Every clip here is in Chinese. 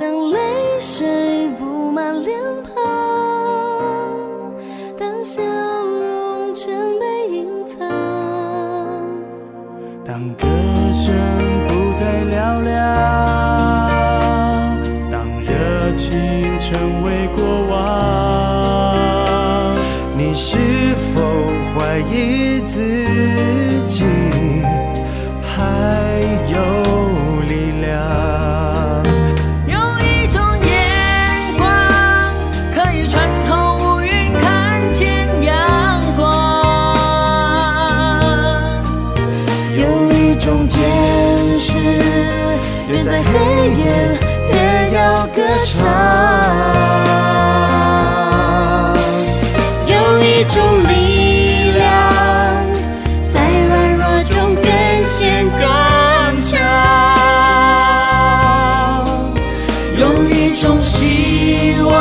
当泪水布满脸庞当笑容全被隐藏。当歌声不再嘹亮当热情成为过往你是否怀疑自种坚持越在黑夜，越要歌唱。有一种力量，在软弱中更显刚强。有一种希望，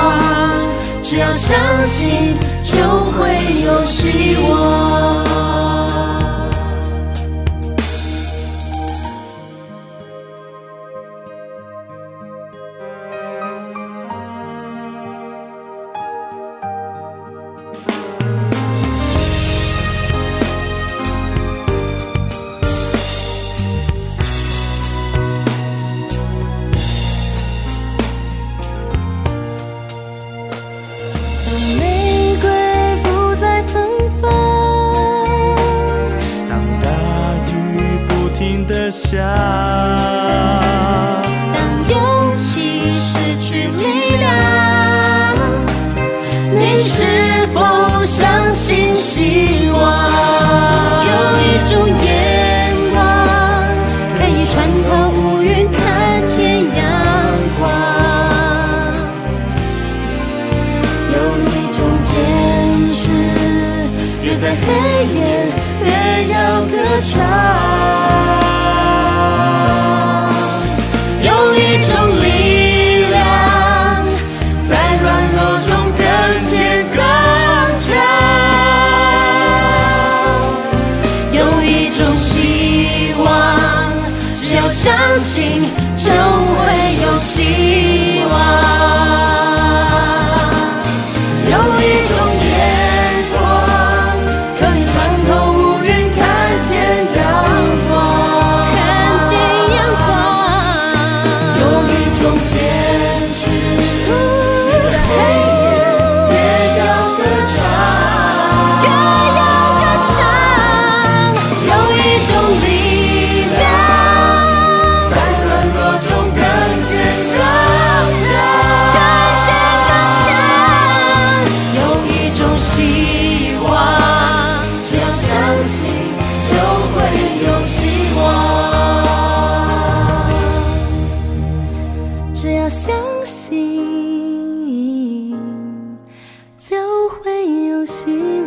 只要相信，就会有希望。当勇气失去力量，你是否相信希望？有一种眼光，可以穿透乌云，看见阳光。有一种坚持，越在黑夜，越要歌唱。心。就会有希望。